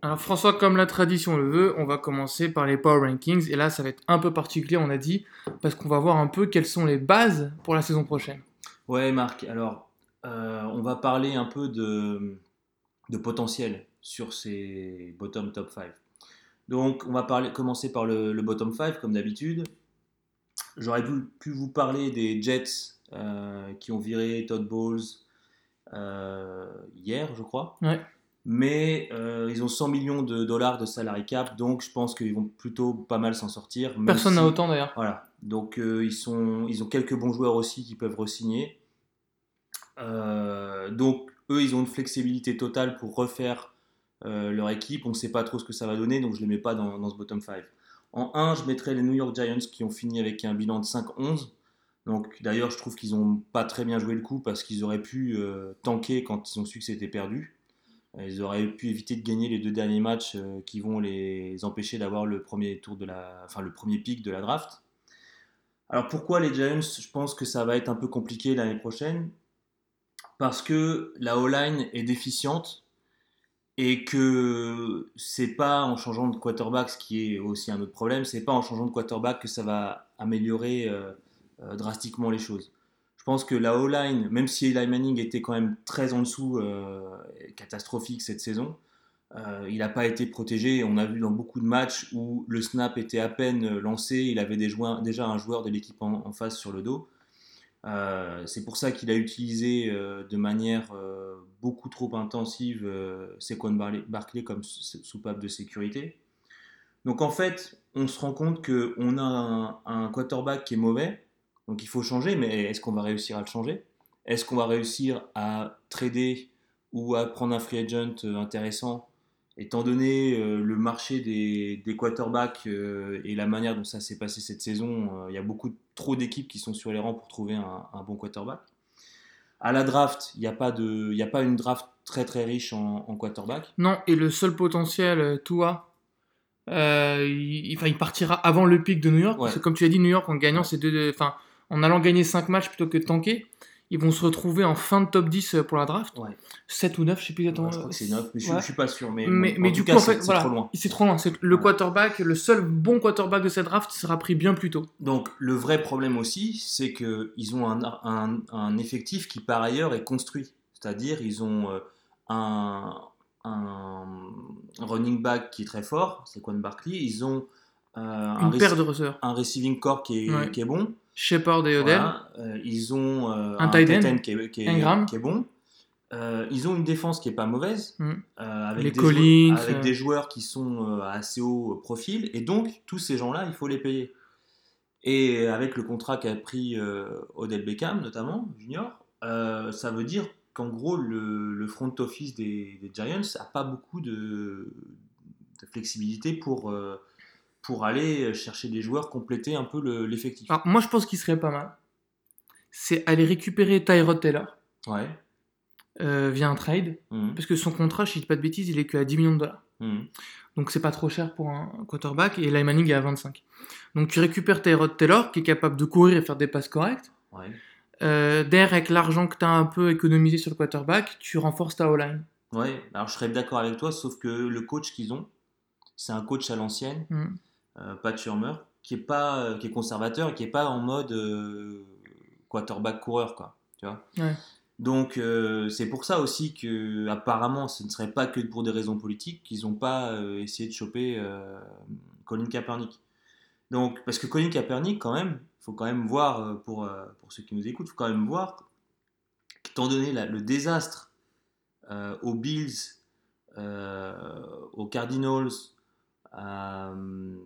Alors François, comme la tradition le veut, on va commencer par les Power Rankings. Et là, ça va être un peu particulier, on a dit, parce qu'on va voir un peu quelles sont les bases pour la saison prochaine. Ouais, Marc. Alors, euh, on va parler un peu de, de potentiel sur ces bottom top 5. Donc, on va parler, commencer par le, le bottom 5, comme d'habitude. J'aurais pu, pu vous parler des Jets euh, qui ont viré Todd Bowles euh, hier, je crois. Ouais. Mais euh, ils ont 100 millions de dollars de salary cap, donc je pense qu'ils vont plutôt pas mal s'en sortir. Personne n'a si- autant d'ailleurs. Voilà. Donc euh, ils, sont, ils ont quelques bons joueurs aussi qui peuvent re-signer. Euh, donc eux, ils ont une flexibilité totale pour refaire leur équipe. On ne sait pas trop ce que ça va donner, donc je ne les mets pas dans, dans ce bottom 5. En 1, je mettrais les New York Giants qui ont fini avec un bilan de 5-11. Donc d'ailleurs, je trouve qu'ils n'ont pas très bien joué le coup parce qu'ils auraient pu tanker quand ils ont su que c'était perdu. Euh, Ils auraient pu éviter de gagner les deux derniers matchs euh, qui vont les empêcher d'avoir le premier tour de la, enfin le premier pic de la draft. Alors pourquoi les Giants? Je pense que ça va être un peu compliqué l'année prochaine parce que la O-line est déficiente et que c'est pas en changeant de quarterback, ce qui est aussi un autre problème, c'est pas en changeant de quarterback que ça va améliorer euh, drastiquement les choses. Je pense que la O-line, même si Eli Manning était quand même très en dessous, euh, catastrophique cette saison, euh, il n'a pas été protégé. On a vu dans beaucoup de matchs où le snap était à peine lancé, il avait déjà un joueur de l'équipe en, face sur le dos. Euh, c'est pour ça qu'il a utilisé euh, de manière euh, beaucoup trop intensive euh, Barley- Barkley comme sou- soupape de sécurité. Donc en fait, on se rend compte qu'on a un quarterback qui est mauvais, donc il faut changer, mais est-ce qu'on va réussir à le changer? Est-ce qu'on va réussir à trader ou à prendre un free agent euh, intéressant? Étant donné euh, le marché des, des quarterbacks euh, et la manière dont ça s'est passé cette saison, il y a beaucoup trop d'équipes qui sont sur les rangs pour trouver un, un bon quarterback. À la draft, il n'y a, pas de- y a pas une draft très très riche en, en quarterback. Non, et le seul potentiel, Tua, euh, il, partira avant le pic de New York. Parce que Ouais. comme tu as dit, New York, en gagnant ces deux, enfin, en allant gagner 5 matchs plutôt que de tanker, ils vont se retrouver en fin de top 10 pour la draft. Ouais. 7 ou 9, je sais plus exactement. je crois que c'est 9, mais je, Ouais. je suis pas sûr. Mais, du coup, en c'est- fait, c'est voilà, trop loin. c'est trop loin. Le Ouais. quarterback, le seul bon quarterback de cette draft sera pris bien plus tôt. Donc le vrai problème aussi, c'est qu'ils ont un, un- un effectif qui par ailleurs est construit. C'est-à-dire ils ont euh, un, un running back qui est très fort, c'est Quan Barkley. Ils ont euh, un, Une paire rec- de receveurs. un receiving corps qui est, Ouais. qui est bon. Shepard et Odell. Voilà. Euh, ils ont euh, Un tight end. qui est, qui est- Ingram. qui est bon. Euh, ils ont une défense qui est pas mauvaise, Mm. avec, Les des Collins, joueurs, avec des joueurs qui sont à assez haut profil, et donc tous ces gens-là, il faut les payer. Et avec le contrat qu'a pris Odell Beckham, notamment, junior, ça veut dire qu'en gros, le, le front office des, des Giants n'a pas beaucoup de, de flexibilité pour, pour aller chercher des joueurs, compléter un peu le- l'effectif. Alors, moi, je pense qu'il serait pas mal. C'est aller récupérer Tyrod Taylor Ouais. euh, via un trade. Mhm. Parce que son contrat, je dis pas de bêtises, il est que à 10 millions de dollars. Mhm. Donc c'est pas trop cher pour un quarterback. Et Manning est à 25. Donc tu récupères Tyrod Taylor, qui est capable de courir et faire des passes correctes. Ouais. Euh, derrière, avec l'argent que tu as un peu économisé sur le quarterback, tu renforces ta O-line. Ouais, alors je serais d'accord avec toi, sauf que le coach qu'ils ont, c'est un coach à l'ancienne, Mhm. Euh, Pat Shurmur, qui est pas, euh, qui est conservateur, et qui est pas en mode euh, quarterback coureur, quoi. Tu vois. Ouais. Donc euh, c'est pour ça aussi que apparemment, ce ne serait pas que pour des raisons politiques qu'ils n'ont pas euh, essayé de choper euh, Colin Kaepernick. Donc parce que Colin Kaepernick, quand même, faut quand même voir pour pour ceux qui nous écoutent, faut quand même voir qu'étant donné la- le désastre aux Bills, aux Cardinals,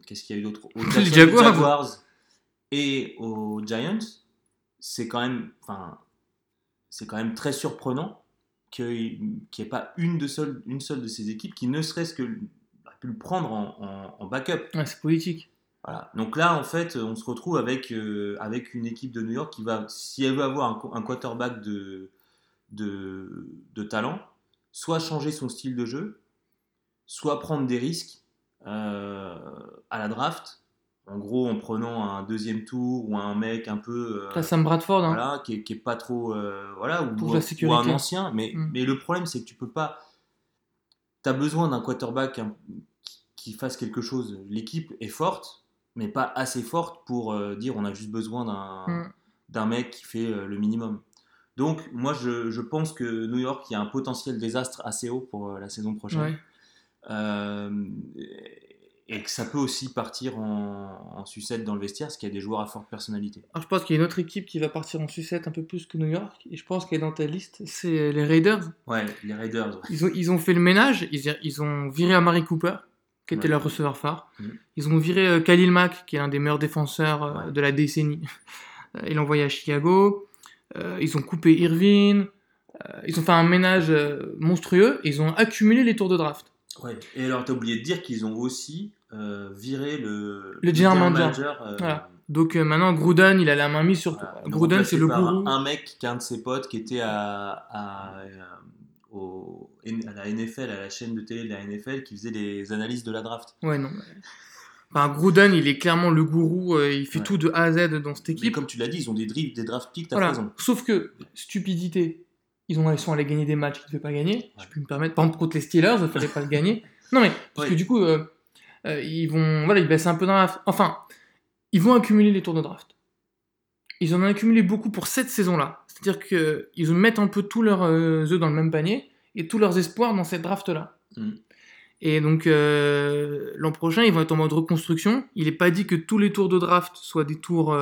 qu'est-ce qu'il y a eu d'autre Aux Jacksonville Jaguars. et aux Giants, c'est quand même, enfin, c'est quand même très surprenant qu'il n'y ait pas une, de seule, une seule de ces équipes qui ne serait-ce que a pu le prendre en, en- en backup. Ouais, c'est politique. Voilà. Donc là, en fait, on se retrouve avec, euh, avec une équipe de New York qui va, si elle veut avoir un, qu- un quarterback de, de, de talent, soit changer son style de jeu, soit prendre des risques euh, à la draft. En gros, en prenant un deuxième tour ou un mec un peu. euh, T'as Sam Bradford, hein. voilà, qui, est, qui est pas trop. euh, voilà, ou, ou un ancien. Mais, Mm. mais le problème, c'est que tu peux pas. tu as besoin d'un quarterback hein, qui fasse quelque chose. L'équipe est forte, mais pas assez forte pour euh, dire on a juste besoin d'un Mm. mec qui fait euh, le minimum. Donc, moi, je, je pense que New York, il y a un potentiel désastre assez haut pour euh, la saison prochaine. Ouais. Euh, et que ça peut aussi partir en, en sucette dans le vestiaire, parce qu'il y a des joueurs à forte personnalité. Alors, je pense qu'il y a une autre équipe qui va partir en sucette un peu plus que New York, et je pense qu'elle est dans ta liste, c'est les Raiders. Ouais, les Raiders. ouais. Ils ont, ils ont fait le ménage, ils, ils ont viré Amari Cooper, qui était Ouais. leur receveur phare. Mhm. Ils ont viré euh, Khalil Mack, qui est l'un des meilleurs défenseurs euh, Ouais. de la décennie. Euh, Ils l'ont envoyé à Chicago. Euh, ils ont coupé Irvine. Euh, ils ont fait un ménage euh, monstrueux. Et ils ont accumulé les tours de draft. Ouais. Et alors, t'as oublié de dire qu'ils ont aussi euh, viré le, Le general manager. euh, Voilà. Donc euh, maintenant, Gruden, il a la main mise sur tout. voilà. Gruden, c'est le gourou. Un mec qui est un de ses potes qui était à, à, au- à la NFL, à la chaîne de télé de la NFL, qui faisait des analyses de la draft. Ouais, non. Enfin, Gruden, il est clairement le gourou. euh, il fait Ouais. tout de A à Z dans cette Mais équipe. comme tu l'as dit, ils ont des, dri- des draft picks, t'as Voilà. raison. Sauf que, stupidité, ils, ont, ils sont allés gagner des matchs qu'ils ne devaient pas gagner. Je Ouais. peux me permettre. Par exemple, contre les Steelers, il ne fallait pas le gagner. Non, mais parce que du coup, euh, euh, ils vont. Voilà, ils baissent un peu dans la. Enfin, ils vont accumuler les tours de draft. Ils en ont accumulé beaucoup pour cette saison-là. C'est-à-dire qu'ils mettent un peu tous leurs euh, œufs dans le même panier et tous leurs espoirs dans cette draft-là. Mm. Et donc, euh, l'an prochain, ils vont être en mode reconstruction. Il n'est pas dit que tous les tours de draft soient des tours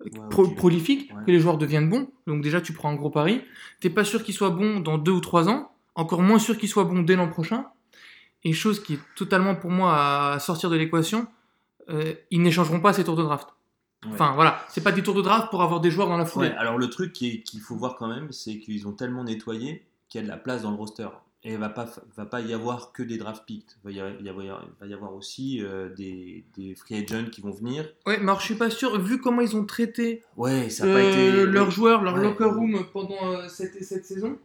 Ouais, pro- ok. prolifiques, Ouais. que les joueurs deviennent bons. Donc, déjà, tu prends un gros pari. T'es pas sûr qu'ils soient bons dans deux ou trois ans. Encore moins sûr qu'ils soient bons dès l'an prochain. Et chose qui est totalement pour moi à sortir de l'équation, euh, ils n'échangeront pas ces tours de draft. Ouais. Enfin, voilà. C'est pas des tours de draft pour avoir des joueurs dans la foulée. Alors le truc qu'il faut voir quand même, c'est qu'ils ont tellement nettoyé qu'il y a de la place dans le roster. Et il va pas, va pas y avoir que des draft picks. Il va y avoir, il va y avoir aussi euh, des, des free agents qui vont venir. Ouais, mais alors je suis pas sûr, vu comment ils ont traité Ouais, ça pas euh, été. leurs joueurs, leur Ouais. locker room pendant euh, cette, cette saison,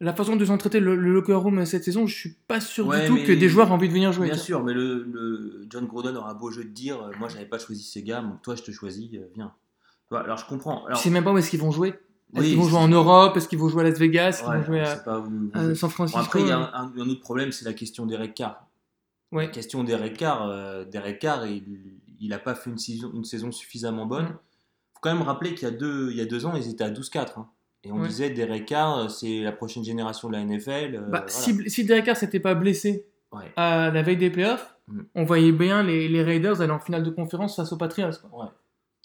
la façon dont ils ont traité le, le locker room cette saison, je suis pas sûr Ouais, du tout que des joueurs aient envie de venir jouer. Bien sûr, mais le, le John Gruden aura beau jeu de dire Moi, j'avais pas choisi ces gars, donc toi, je te choisis, viens. Alors, je comprends. Alors, Je sais même pas où est-ce qu'ils vont jouer. Est-ce oui, qu'ils vont jouer en Europe? Est-ce qu'ils vont jouer à Las Vegas? Ouais, vont jouer à, pas à San Bon, Francisco après, il y a un, autre problème, c'est la question d'Eric Carr. La question d'Eric Carr, euh, Carr, il il a pas fait une saison, une saison suffisamment bonne. Mm. faut quand même rappeler qu'il y, a deux- il y a deux ans, ils étaient à 12-4. hein. Et on disait Derek Carr, euh, c'est la prochaine génération de la NFL. euh, Bah, voilà. Si, si Derek Carr s'était pas blessé à la veille des playoffs, Mm. on voyait bien les, les Raiders aller en finale de conférence face aux Patriots. quoi.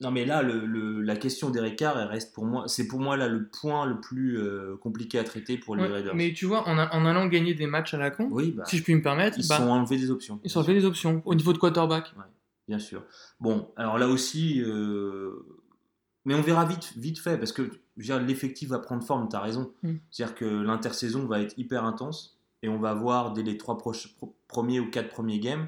Non, mais là, le, le- la question d'Eric Carr, elle reste pour moi, c'est pour moi là le point le plus euh, compliqué à traiter pour les Ouais, Raiders. mais tu vois, en, a- en allant gagner des matchs à la con, Oui, bah, si je puis me permettre, ils bah, sont enlevés des options. ils sont fait des options au niveau de quarterback. bien sûr. Bon, alors là aussi, euh, mais on verra vite, vite fait, parce que l'effectif va prendre forme, tu as raison. Mm. C'est-à-dire que l'intersaison va être hyper intense, et on va voir dès les trois pro- premiers ou quatre premiers games,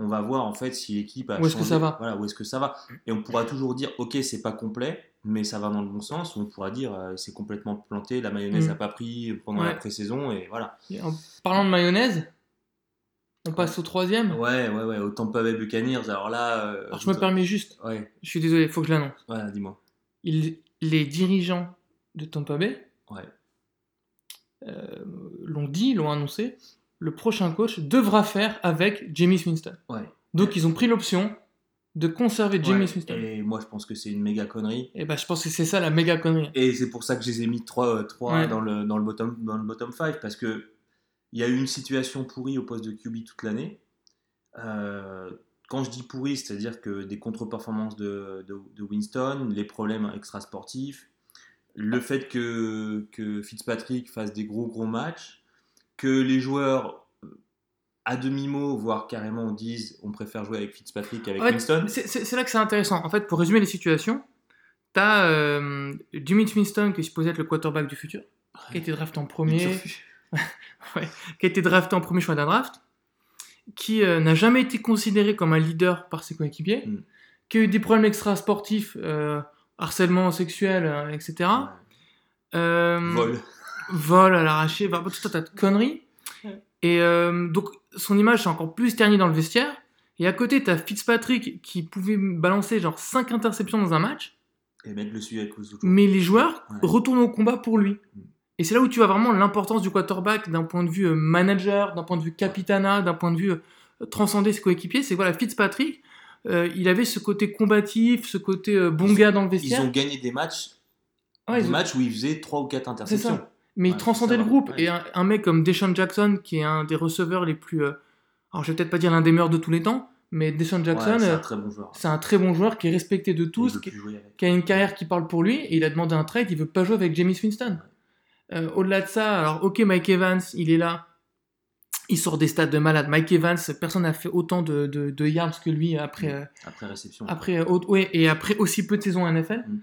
on va voir en fait si l'équipe a Où est-ce que changé. ça va Voilà, où est-ce que ça va. Et on pourra toujours dire, ok, c'est pas complet, mais ça va dans le bon sens, ou on pourra dire, euh, c'est complètement planté, la mayonnaise Mm. n'a pas pris pendant Ouais. la pré-saison, et voilà. Et en parlant de mayonnaise, on passe au troisième. Ouais, ouais, ouais, au Tampa Bay Buccaneers, alors là... euh, Alors je me permets juste, Ouais, je suis désolé, il faut que je l'annonce. voilà, dis-moi. Il- les dirigeants de Tampa Bay Ouais. euh, l'ont dit, l'ont annoncé, le prochain coach devra faire avec Jamie Winston. Ouais. Donc ils ont pris l'option de conserver Jamie Ouais, Winston. Et, Et moi, je pense que c'est une méga connerie. bah je pense que c'est ça la méga connerie. Et c'est pour ça que je les ai mis 3, Ouais. dans, le, dans, le bottom, dans le bottom 5, parce que il y a eu une situation pourrie au poste de QB toute l'année. Euh, quand je dis pourri, c'est-à-dire que des contre-performances de, de, de Winston, les problèmes extrasportifs, le fait que, que Fitzpatrick fasse des gros gros matchs, que les joueurs euh, à demi-mot, voire carrément disent on préfère jouer avec Fitzpatrick qu'avec Winston. c'est- là que c'est intéressant. En fait, pour résumer les situations, t'as euh, Jimmy Winston qui est supposé être le quarterback du futur, qui a été drafté en premier, ouais, qui a été drafté en premier choix d'un draft, qui euh, n'a jamais été considéré comme un leader par ses coéquipiers, Mm. qui a eu des problèmes extra-sportifs, euh, harcèlement sexuel, etc. Vol. vol à l'arraché, bah, tout un tas de conneries. Ouais. Et euh, donc, son image est encore plus ternie dans le vestiaire. Et à côté, t'as Fitzpatrick qui pouvait balancer genre 5 interceptions dans un match, Et mettre le suivi avec les autres. mais les joueurs Ouais. retournent au combat pour lui. Mm. Et c'est là où tu vois vraiment l'importance du quarterback d'un point de vue euh, manager, d'un point de vue capitana, d'un point de vue euh, transcender ses coéquipiers. C'est voilà, Fitzpatrick, euh, il avait ce côté combatif, ce côté euh, bon gars dans le vestiaire. Ils ont gagné des matchs, Ouais, des ont- matchs où ils faisaient 3 ou 4 interceptions. Mais il Ouais, transcendait ça le groupe. ouais. Et un, un mec comme Deshaun Jackson, qui est un des receveurs les plus. euh, alors, je vais peut-être pas dire l'un des meilleurs de tous les temps, mais Deshaun Jackson, Ouais, c'est euh, un très bon joueur. c'est un très bon joueur qui est respecté de Il tous, qui, a une carrière qui parle pour lui, et il a demandé un trade, il veut pas jouer avec James Winston. Euh, Au-delà de ça, alors ok, Mike Evans, il est là, il sort des stats de malade. Mike Evans, personne n'a fait autant de, de- de yards que lui après, euh, Après réception. après, euh, ouais, et après aussi peu de saisons en NFL. Mm.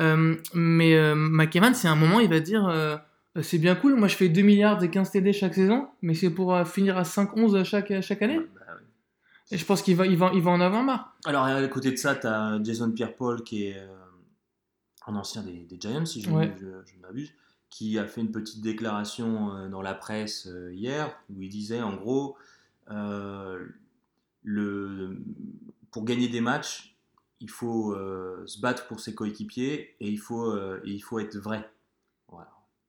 Euh, mais euh, Mike Evans, c'est un moment, il va dire euh, c'est bien cool, moi je fais 2 milliards et 15 TD chaque saison, mais c'est pour euh, finir à 5-11 chaque, chaque année. Bah. Et je pense qu'il va, il va, il va en avoir marre. Alors, à côté de ça, tu as Jason Pierre-Paul, qui est euh, un ancien des, des Giants, si je, Ouais. ne m'abuse, qui a fait une petite déclaration euh, dans la presse euh, hier, où il disait en gros, euh, le, pour gagner des matchs, il faut euh, se battre pour ses coéquipiers et il faut, euh, et il faut être vrai.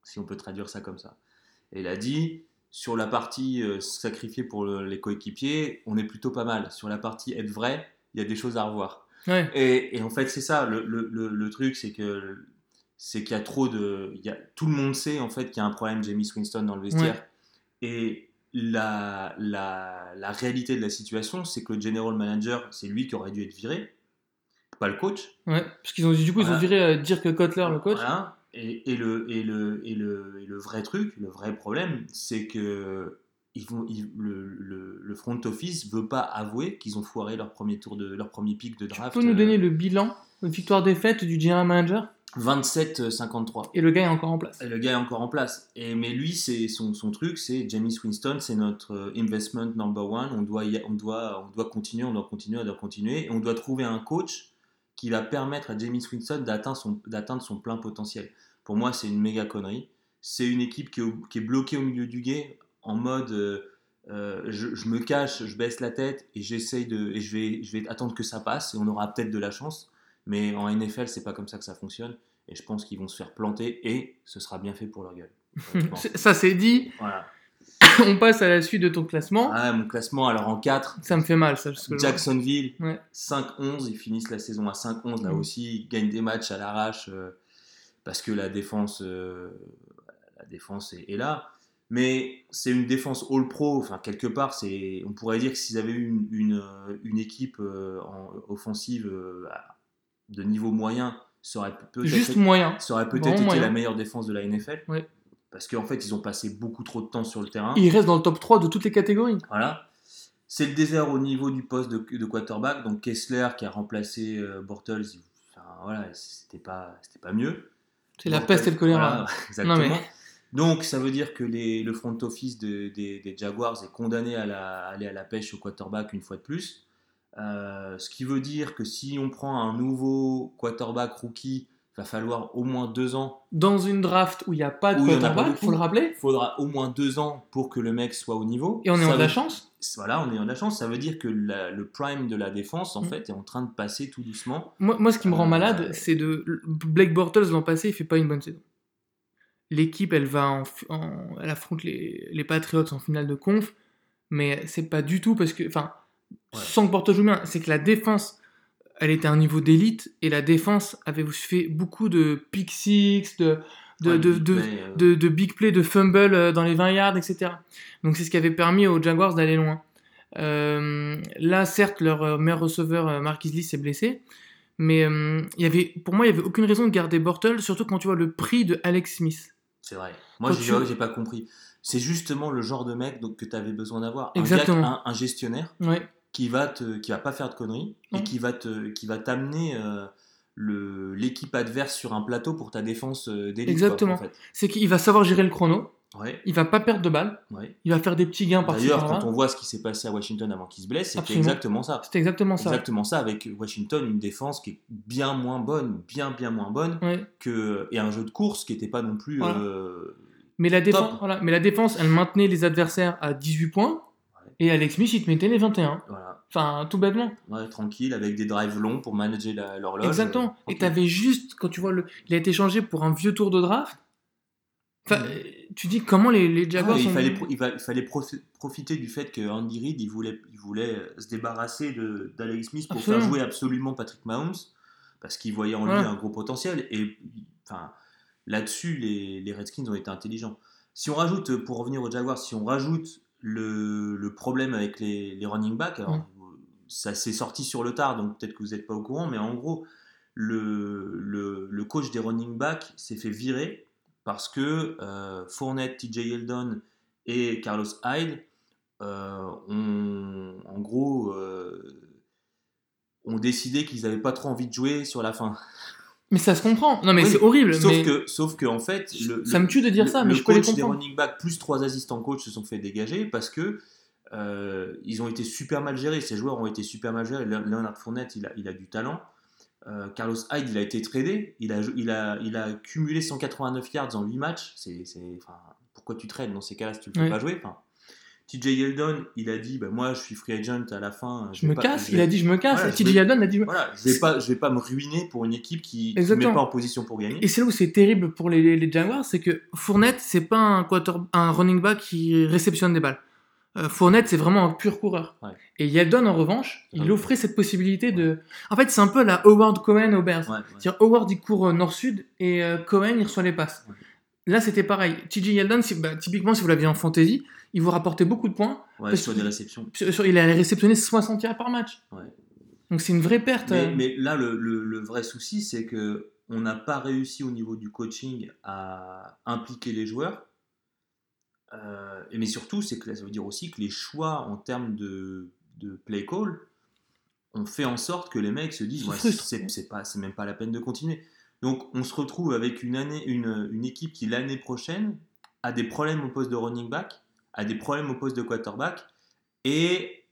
Si on peut traduire ça comme ça. Et il a dit, sur la partie euh, sacrifiée pour le- les coéquipiers, on est plutôt pas mal. Sur la partie être vrai, il y a des choses à revoir. Ouais. Et, et en fait, c'est ça, le, le- le- le truc, c'est que c'est qu'il y a trop de... il Y a, tout le monde sait en fait qu'il y a un problème Jamie Winston dans le vestiaire. Et la, la, la réalité de la situation, c'est que le general manager, c'est lui qui aurait dû être viré, pas le coach. Ouais, parce qu'ils ont du coup ils ont viré euh, Dirk Kotler le coach. Voilà. Et, et le, et, le, et, le, et le vrai truc, le vrai problème, c'est que ils vont, ils- le, le, le front office veut pas avouer qu'ils ont foiré leur premier tour de leur premier pic de Tu draft. peux nous euh, donner le bilan victoire défaite du general manager? 27-53. et le gars est encore en place. Et le gars est encore en place. Et, mais lui, c'est son, son truc, c'est Jamie Winston, c'est notre euh, investment number one. On doit, on, doit, on doit continuer, on doit continuer, on doit continuer. Et on doit trouver un coach qui va permettre à Jamie Winston d'atteindre son, d'atteindre son plein potentiel. Pour moi, c'est une méga connerie. C'est une équipe qui est, au- qui est bloquée au milieu du guet en mode euh, euh, je, je me cache, je baisse la tête et j'essaye de et je vais, je vais attendre que ça passe et on aura peut-être de la chance. Mais en NFL, c'est pas comme ça que ça fonctionne. Et je pense qu'ils vont se faire planter et ce sera bien fait pour leur gueule. Ça c'est dit, voilà. on passe à la suite de ton classement. Ah, mon classement, alors en 4, Ça me fait mal ça. que Jacksonville, Ouais. 5-11, ils finissent la saison à 5-11, là Mm. aussi, ils gagnent des matchs à l'arrache euh, parce que la défense, euh, la défense est, est là. Mais c'est une défense all-pro, enfin quelque part, c'est, on pourrait dire que s'ils avaient eu une, une, euh, une équipe euh, en- offensive de niveau moyen, ça aurait peut-être Juste moyen. ça aurait peut-être été moyen. la meilleure défense de la NFL. Ouais. Parce qu'en fait, ils ont passé beaucoup trop de temps sur le terrain. Il reste dans le top 3 de toutes les catégories. Voilà. C'est le désert au niveau du poste de, de quarterback. Donc Kessler qui a remplacé euh, Bortles, enfin, voilà, c'était pas, c'était pas mieux. C'est la peste et le choléra. voilà, exactement. Non, mais- Donc ça veut dire que les- le front office de- des, des Jaguars est condamné à, la- à aller à la pêche au quarterback une fois de plus. Euh, ce qui veut dire que si on prend un nouveau quarterback rookie, va falloir au moins deux ans Dans une draft où il n'y a pas de il quarterback, beaucoup. faut le rappeler. il faudra au moins deux ans pour que le mec soit au niveau. Et on est en de la chance. Voilà, on est en de la chance. Ça veut dire que la- le prime de la défense, en Mm. fait, est en train de passer tout doucement. Moi, moi, ce qui me rend Euh, malade, c'est de. Blake Bortles l'an passé, il fait pas une bonne saison. L'équipe, elle va en, en- elle affronte les, les Patriots en finale de conf, mais c'est pas du tout parce que, enfin, Ouais. sans que Bortles joue bien, c'est que la défense, elle était à un niveau d'élite et la défense avait fait beaucoup de pick six, de, de, Ouais, de, big de- play, euh, de, de big play, de fumble euh, dans les 20 yards, etc. Donc c'est ce qui avait permis aux Jaguars d'aller loin. Euh, là, certes, leur euh, meilleur receveur, euh, Marquis Lee, s'est blessé. Mais euh, il y avait, pour moi, il n'y avait aucune raison de garder Bortles, surtout quand tu vois le prix de Alex Smith. C'est vrai. Moi, j'ai tu- pas compris. C'est justement le genre de mec donc, que tu avais besoin d'avoir. Un, un gestionnaire Ouais. Qui va te, qui va pas faire de conneries et qui va te, qui va t'amener euh, le l'équipe adverse sur un plateau pour ta défense euh, d'élite. Exactement. quoi, en fait. C'est qu'il va savoir gérer le chrono, Ouais. il va pas perdre de balles, Ouais. il va faire des petits gains par-ci D'ailleurs, quand on voit ce qui s'est passé à Washington avant qu'il se blesse, c'était exactement ça. C'était exactement ça. Exactement ça, avec Washington, une défense qui est bien moins bonne, bien bien moins bonne, Ouais. que, et un jeu de course qui n'était pas non plus. Voilà. euh, Mais, la défense, voilà. Mais la défense, elle maintenait les adversaires à 18 points. Et Alex Smith, il te mettait les 21. voilà, Enfin, tout bêtement. ouais, tranquille, avec des drives longs pour manager l'horloge. Exactement. euh, Et t'avais juste, quand tu vois, le... il a été changé pour un vieux tour de draft. Enfin, tu dis comment les, les Jaguars Ah, il, sont- fallait, pro- il, va- il fallait profi- profiter du fait que Andy Reid il voulait, il voulait se débarrasser d'Alex Smith pour Absolument. faire jouer absolument Patrick Mahomes parce qu'il voyait en lui Voilà. un gros potentiel et enfin là-dessus les, les Redskins ont été intelligents. Si on rajoute, pour revenir aux Jaguars, si on rajoute le, le problème avec les, les running backs, alors, ça s'est sorti sur le tard, donc peut-être que vous n'êtes pas au courant, mais en gros, le, le, le coach des running backs s'est fait virer parce que euh, Fournette, TJ Yeldon et Carlos Hyde euh, ont, en gros, euh, ont décidé qu'ils n'avaient pas trop envie de jouer sur la fin. Mais ça se comprend. Non, mais Oui, c'est horrible. Sauf mais que, sauf que en fait, le, ça me tue de dire le- ça, mais le je peux les coach des running backs plus trois assistants coachs se sont fait dégager parce que euh, ils ont été super mal gérés. Ces joueurs ont été super mal gérés. Le- Leonard Fournette, il a, il a du talent. Euh, Carlos Hyde, il a été tradé. Il a, il a, il a cumulé 189 yards en 8 matchs. C'est, c'est- enfin, pourquoi tu trades dans ces cas-là si tu ne le fais Ouais. pas jouer? Enfin, TJ Yeldon, il a dit bah, Moi, je suis free agent à la fin. Je me pas- casse. je Il a dit je me casse. Voilà, TJ Yeldon a dit Voilà, je ne vais, pas- je vais pas me ruiner pour une équipe qui ne met pas en position pour gagner. Et c'est là où c'est terrible pour les, les Jaguars, c'est que Fournette, c'est pas un, quarter, un running back qui réceptionne des balles. Euh, Fournette, c'est vraiment un pur coureur. Ouais. Et Yeldon, en revanche, il Ouais. offrait cette possibilité de. En fait, c'est un peu la Howard Cohen aux Bears. Ouais, ouais. C'est-à-dire, Howard, il court nord-sud et euh, Cohen, il reçoit les passes. Là, c'était pareil. TJ Yeldon, si- bah, typiquement, si vous l'aviez en fantasy, il vous rapportait beaucoup de points. Ouais, Parce sur des réceptions. Sur- il allait réceptionner 60 yards par match. Ouais. Donc, c'est une vraie perte. Mais, euh. mais là, le, le- le vrai souci, c'est que on n'a pas réussi au niveau du coaching à impliquer les joueurs. Euh, mais surtout, c'est que ça veut dire aussi que les choix en termes de, de play call ont fait en sorte que les mecs se disent Se Ouais, frustrent. c'est c'est pas, c'est même pas la peine de continuer. Donc, on se retrouve avec une, année, une, une équipe qui l'année prochaine a des problèmes au poste de running back, a des problèmes au poste de quarterback, et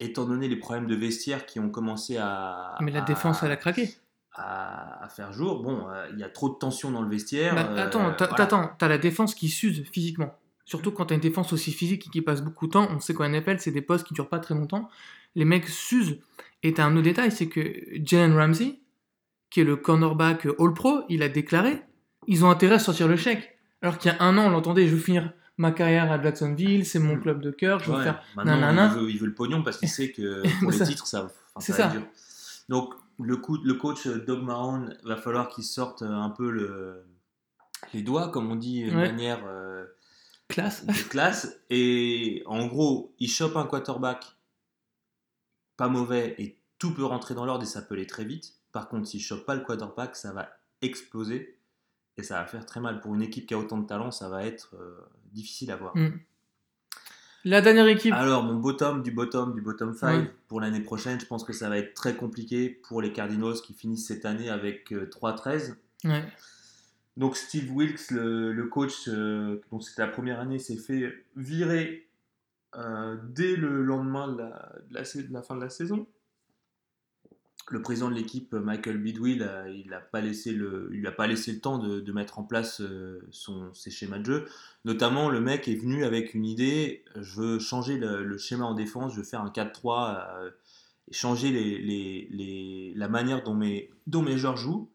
étant donné les problèmes de vestiaire qui ont commencé à, Mais la à- défense, elle a craqué. à, faire jour, bon, euh, il y a trop de tension dans le vestiaire. Bah, euh, attends, t'as- voilà. t'attends, t'as la défense qui s'use physiquement. Surtout quand t'as une défense aussi physique et qui passe beaucoup de temps. On sait qu'en NFL, c'est des postes qui durent pas très longtemps. Les mecs s'usent. Et t'as un autre détail, c'est que Jalen Ramsey, qui est le cornerback All-Pro, il a déclaré ils ont intérêt à sortir le chèque. Alors qu'il y a un an, on l'entendait je veux finir ma carrière à Jacksonville, c'est mon Mm. club de cœur, je veux Ouais, faire. maintenant, il veut, il veut le pognon parce qu'il sait que pour les Ça- titres, ça, enfin, ça va ça. être dur. Donc, le, coup, le coach euh, Doug Marron, va falloir qu'il sorte un peu le, les doigts, comme on dit, de Ouais. manière euh, Classe. de classe. Et en gros, il chope un quarterback pas mauvais et tout peut rentrer dans l'ordre et ça peut aller très vite. Par contre, s'il chope pas le quarterback, ça va exploser et ça va faire très mal. Pour une équipe qui a autant de talent, ça va être euh, difficile à voir. Mm. La dernière équipe, Alors, mon bottom du bottom du bottom 5 Ouais. pour l'année prochaine, je pense que ça va être très compliqué pour les Cardinals qui finissent cette année avec euh, 3-13. ouais. Donc Steve Wilkes, le, le coach euh, dont c'était la première année, s'est fait virer euh, dès le lendemain de la, de la sa- de la fin de la saison. Le président de l'équipe, Michael Bidwill, euh, il n'a pas laissé le, il a pas laissé le temps de, de mettre en place euh, son, ses schémas de jeu. Notamment, le mec est venu avec une idée, je veux changer le, le schéma en défense, je veux faire un 4-3, euh, changer les, les- les- la manière dont mes, dont mes joueurs jouent.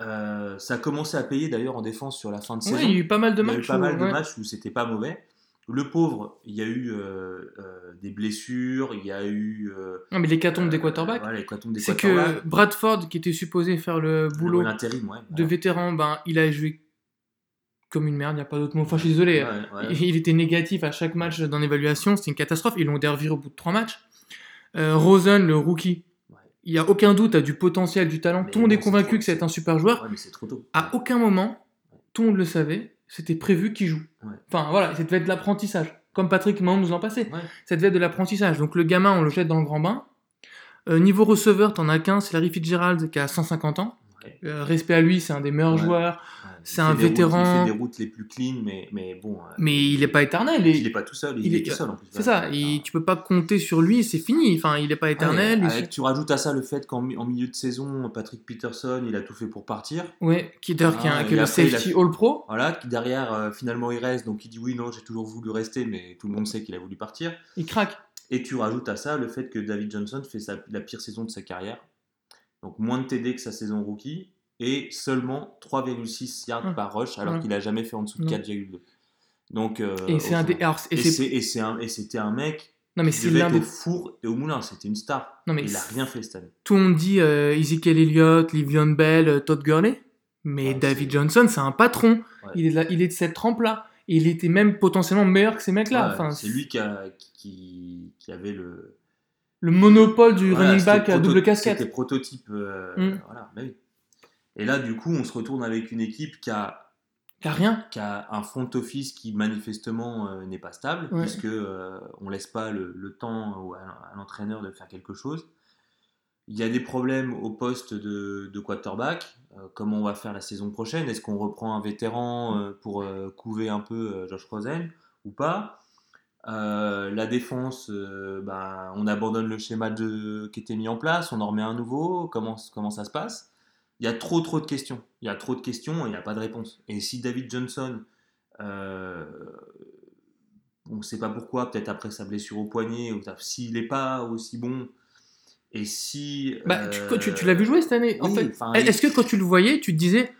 Euh, ça a commencé à payer d'ailleurs en défense sur la fin de saison. Il y a eu pas mal de eu matchs. où- mal de ouais. matchs où c'était pas mauvais. Le pauvre, il y a eu euh, euh, des blessures, il y a eu. euh, Non, mais l'hécatombe des quarterbacks. des c'est que Bradford, qui était supposé faire le boulot ouais. de vétéran, ben, il a joué comme une merde, il n'y a pas d'autre mot. Enfin, je suis désolé. Ouais. Il il était négatif à chaque match dans l'évaluation, c'était une catastrophe. Ils l'ont d'ailleurs viré au bout de trois matchs. Rosen, le rookie, il n'y a aucun doute, a du potentiel, du talent. Mais tout le monde est convaincu que c'est un super joueur. Mais c'est trop tôt. À aucun moment, tout le monde le savait, c'était prévu qu'il joue. Ouais. Enfin voilà, ça devait être de l'apprentissage. Comme Patrick Mahomes nous en passait. Ouais. Ça devait être de l'apprentissage. Donc le gamin, on le jette dans le grand bain. Euh, niveau receveur, t'en as qu'un, c'est Larry Fitzgerald qui a 150 ans. Euh, respect à lui, c'est un des meilleurs Ouais. joueurs. Ouais, C'est un vétéran. routes- il fait des routes les plus clean, mais, mais bon. euh, Mais il n'est pas éternel. Il et- n'est pas tout seul, il, il est, est- tout seul en plus. C'est ça, il- tu peux pas compter sur lui, c'est fini. Enfin, il n'est pas éternel. Ouais, il- avec- tu rajoutes à ça le fait qu'en mi- en milieu de saison, Patrick Peterson, il a tout fait pour partir. Ouais, qui d'ailleurs Ah, qui est et le a- safety all pro. Voilà, qui derrière, euh, finalement, il reste, donc il dit oui, non, j'ai toujours voulu rester, mais tout le monde sait qu'il a voulu partir. Il craque. Et tu rajoutes à ça le fait que David Johnson fait sa- la pire saison de sa carrière. Donc moins de TD que sa saison rookie. et seulement 3,6 yards Ouais. par rush, alors Ouais. qu'il a jamais fait en dessous de Non. 4,2. Donc, euh, Et c'est un des. alors, et c'était un mec Non, mais c'est l'un des. au four et au moulin. C'était une star. Non, mais il a c'est- rien fait cette année. Tout le monde dit euh, Ezekiel Elliott, Livion Bell, euh, Todd Gurley. Mais Ouais, David Johnson, c'est un patron. Ouais. Il, est de la- il est de cette trempe-là. Il était même potentiellement meilleur que ces mecs-là. Ouais, enfin, c'est lui qui, a- qui, qui avait le, Le monopole du Voilà, running back à double casquette. C'était prototype. euh, Mm. voilà, bah oui. Et là, du coup, on se retourne avec une équipe qui a, T'as rien. qui a un front office qui manifestement euh, n'est pas stable, Ouais. puisque euh, on laisse pas le, le temps à, à l'entraîneur de faire quelque chose. Il y a des problèmes au poste de, de quarterback. Comment on va faire la saison prochaine? Est-ce qu'on reprend un vétéran pour couver un peu Josh Rosen ou pas? Euh, La défense, euh, ben, on abandonne le schéma de, qui était mis en place, on en remet un nouveau. Comment, comment ça se passe? Il y a trop trop de questions. Il y a trop de questions et il n'y a pas de réponse. Et si David Johnson, euh, on ne sait pas pourquoi, peut-être après sa blessure au poignet, ou s'il n'est pas aussi bon, et si... Bah, tu, tu, tu l'as vu jouer cette année. en fait, est-ce que quand tu le voyais, tu te disais,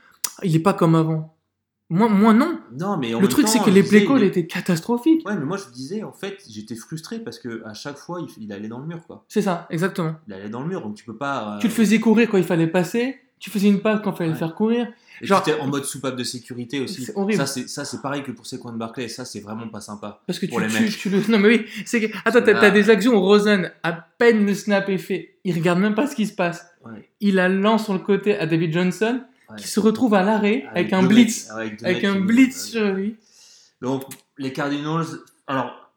il est pas comme avant? Moi, moi, non. Non, mais en Le truc, c'est que les play calls étaient catastrophiques. Ouais, mais moi je disais, en fait, j'étais frustré parce que à chaque fois, il, il allait dans le mur, quoi. C'est ça, exactement. Il allait dans le mur, donc tu peux pas. euh, Tu le faisais courir quand il fallait passer. Tu faisais une passe quand il fallait le faire courir. Et genre- tu en mode soupape de sécurité aussi. C'est horrible. Ça, c'est ça, c'est pareil que pour Saquon Barclay. Ça, c'est vraiment pas sympa. Parce que tu, Pour les tu, tu le. Non, mais oui, c'est que. Attends, t'as Là- des actions où Rosen, à peine le snap est fait, il regarde même pas ce qui se passe. Ouais. Il la lance sur le côté à David Johnson, Ouais. qui se retrouve à l'arrêt avec, un blitz. avec un blitz sur lui. Donc, les Cardinals, alors,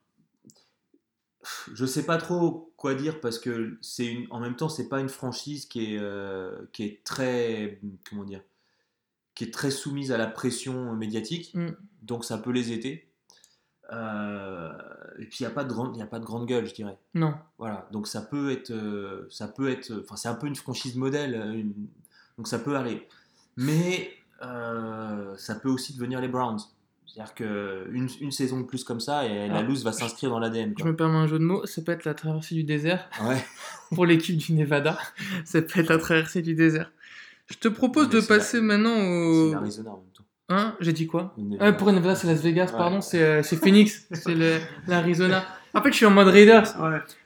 je sais pas trop quoi dire parce que c'est une, en même temps, c'est pas une franchise qui est, euh, qui est très, comment dire, qui est très soumise à la pression médiatique. Mm. Donc, ça peut les aider. Euh, et puis, il n'y a pas de grande, il a pas de grande gueule, je dirais. Non. Voilà, donc ça peut être, euh, ça peut être, enfin c'est un peu une franchise modèle, une- donc ça peut aller. Mais euh, ça peut aussi devenir les Browns. C'est-à-dire qu'une une saison de plus comme ça, et la loose va s'inscrire dans l'ADN. Je me permets un jeu de mots, ça peut être la traversée du désert Ouais. pour l'équipe du Nevada. ça peut être la traversée du désert. Je te propose de c'est la- passer maintenant C'est au. l'Arizona en même temps. Hein? J'ai dit quoi? Le Ah, Nevada. pour Nevada, c'est Las Vegas, Ouais. pardon, c'est euh, c'est Phoenix, c'est l'Arizona. En fait, je suis en mode Raiders.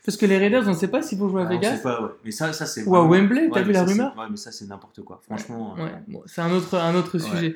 Parce que les Raiders, on ne sait pas s'ils vont jouer à Ah, on Vegas sait pas, ouais. Mais ça, ça c'est. ou à Wembley. T'as Ouais, vu la ça, rumeur Ouais, mais ça c'est n'importe quoi. Franchement. Ouais, euh, bon, c'est un autre, un autre Ouais. sujet.